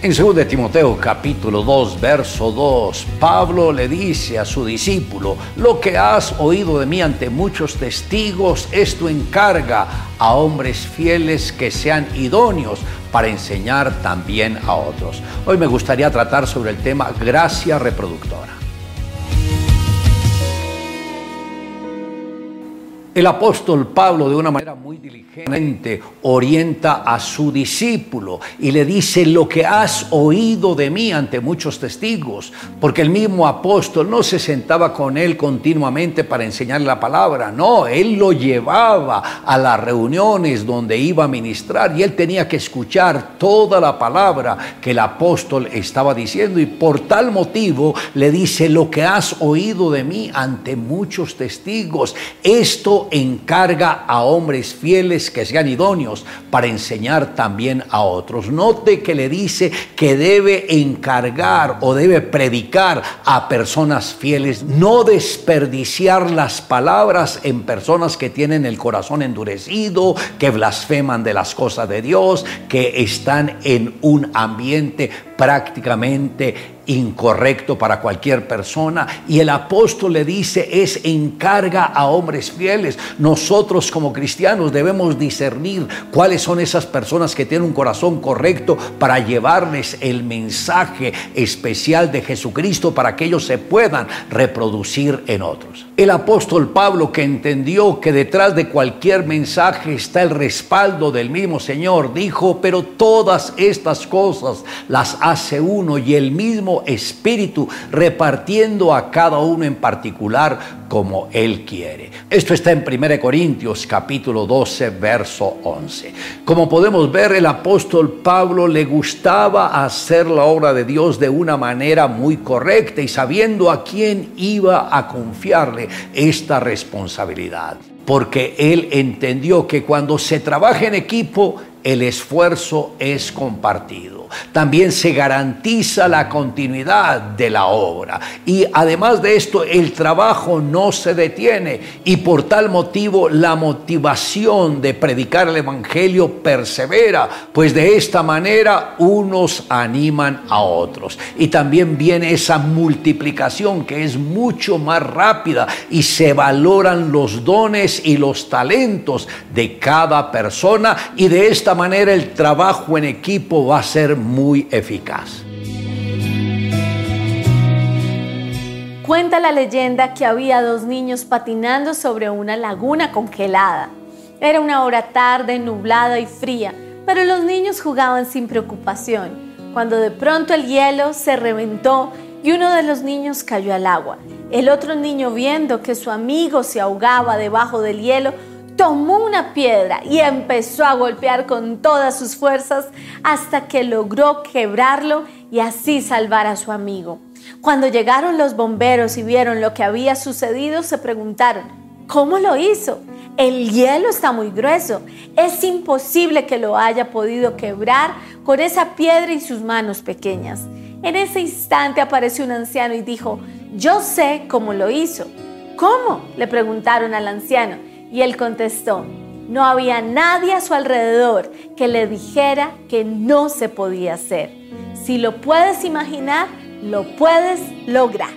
En 2 Timoteo capítulo 2, verso 2, Pablo le dice a su discípulo, lo que has oído de mí ante muchos testigos, esto encarga a hombres fieles que sean idóneos para enseñar también a otros. Hoy me gustaría tratar sobre el tema gracia reproductora. El apóstol Pablo de una manera muy diligentemente orienta a su discípulo y le dice lo que has oído de mí ante muchos testigos, porque el mismo apóstol no se sentaba con él continuamente para enseñarle la palabra, no, él lo llevaba a las reuniones donde iba a ministrar y él tenía que escuchar toda la palabra que el apóstol estaba diciendo y por tal motivo le dice lo que has oído de mí ante muchos testigos. Esto encarga a hombres fieles que sean idóneos para enseñar también a otros. Note que le dice que debe encargar o debe predicar a personas fieles, no desperdiciar las palabras en personas que tienen el corazón endurecido, que blasfeman de las cosas de Dios, que están en un ambiente prácticamente incorrecto para cualquier persona. Y el apóstol le dice, es encarga a hombres fieles. Nosotros como cristianos debemos discernir cuáles son esas personas que tienen un corazón correcto para llevarles el mensaje especial de Jesucristo para que ellos se puedan reproducir en otros. El apóstol Pablo que entendió que detrás de cualquier mensaje está el respaldo del mismo Señor, dijo, pero todas estas cosas las hace uno y el mismo Espíritu, repartiendo a cada uno en particular como Él quiere. Esto está en 1 Corintios capítulo 12, verso 11. Como podemos ver, el apóstol Pablo le gustaba hacer la obra de Dios de una manera muy correcta y sabiendo a quién iba a confiarle esta responsabilidad. Porque él entendió que cuando se trabaja en equipo, el esfuerzo es compartido también se garantiza la continuidad de la obra. Y además de esto, el trabajo no se detiene y por tal motivo la motivación de predicar el Evangelio persevera, pues de esta manera unos animan a otros. Y también viene esa multiplicación que es mucho más rápida y se valoran los dones y los talentos de cada persona y de esta manera el trabajo en equipo va a ser muy eficaz. Cuenta la leyenda que había dos niños patinando sobre una laguna congelada. Era una hora tarde, nublada y fría, pero los niños jugaban sin preocupación, cuando de pronto el hielo se reventó y uno de los niños cayó al agua. El otro niño, viendo que su amigo se ahogaba debajo del hielo, tomó una piedra y empezó a golpear con todas sus fuerzas hasta que logró quebrarlo y así salvar a su amigo. Cuando llegaron los bomberos y vieron lo que había sucedido, se preguntaron, ¿cómo lo hizo? El hielo está muy grueso. Es imposible que lo haya podido quebrar con esa piedra y sus manos pequeñas. En ese instante apareció un anciano y dijo, yo sé cómo lo hizo. ¿Cómo? le preguntaron al anciano. Y él contestó, no había nadie a su alrededor que le dijera que no se podía hacer. Si lo puedes imaginar, lo puedes lograr.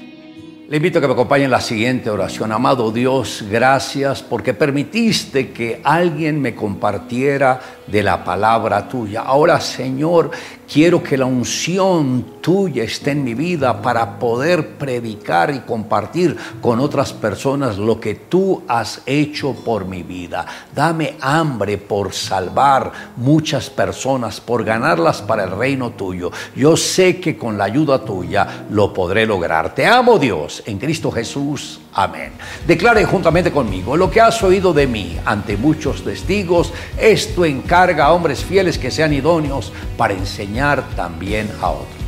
Le invito a que me acompañe en la siguiente oración. Amado Dios, gracias porque permitiste que alguien me compartiera de la palabra tuya. Ahora, Señor, quiero que la unción tuya esté en mi vida para poder predicar y compartir con otras personas lo que tú has hecho por mi vida. Dame hambre por salvar muchas personas, por ganarlas para el reino tuyo. Yo sé que con la ayuda tuya lo podré lograr. Te amo Dios, en Cristo Jesús. Amén. Declare juntamente conmigo lo que has oído de mí ante muchos testigos. Esto encarga a hombres fieles que sean idóneos para enseñar también a otros.